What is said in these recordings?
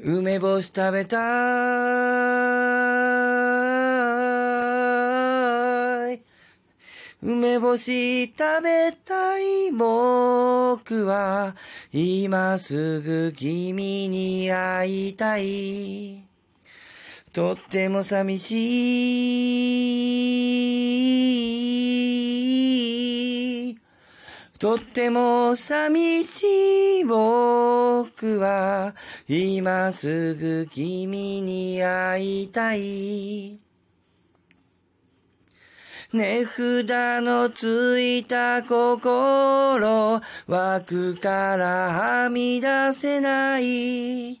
梅干し食べたい。梅干し食べたい僕は今すぐ君に会いたい。とっても寂しいとっても寂しい僕は今すぐ君に会いたい。値札のついた心枠からはみ出せない。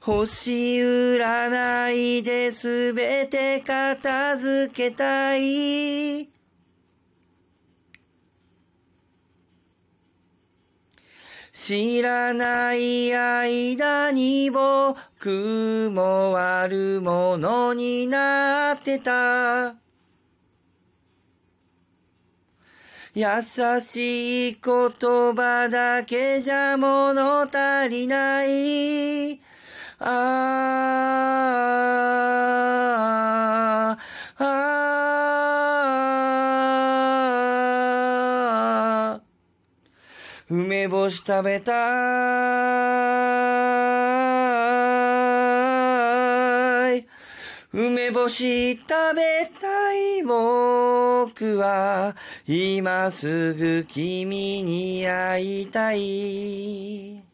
星占いですべて片付けたい。知らない間に僕も悪者になってた。優しい言葉だけじゃ物足りない。あ梅干し食べたい。梅干し食べたい僕は今すぐ君に会いたい。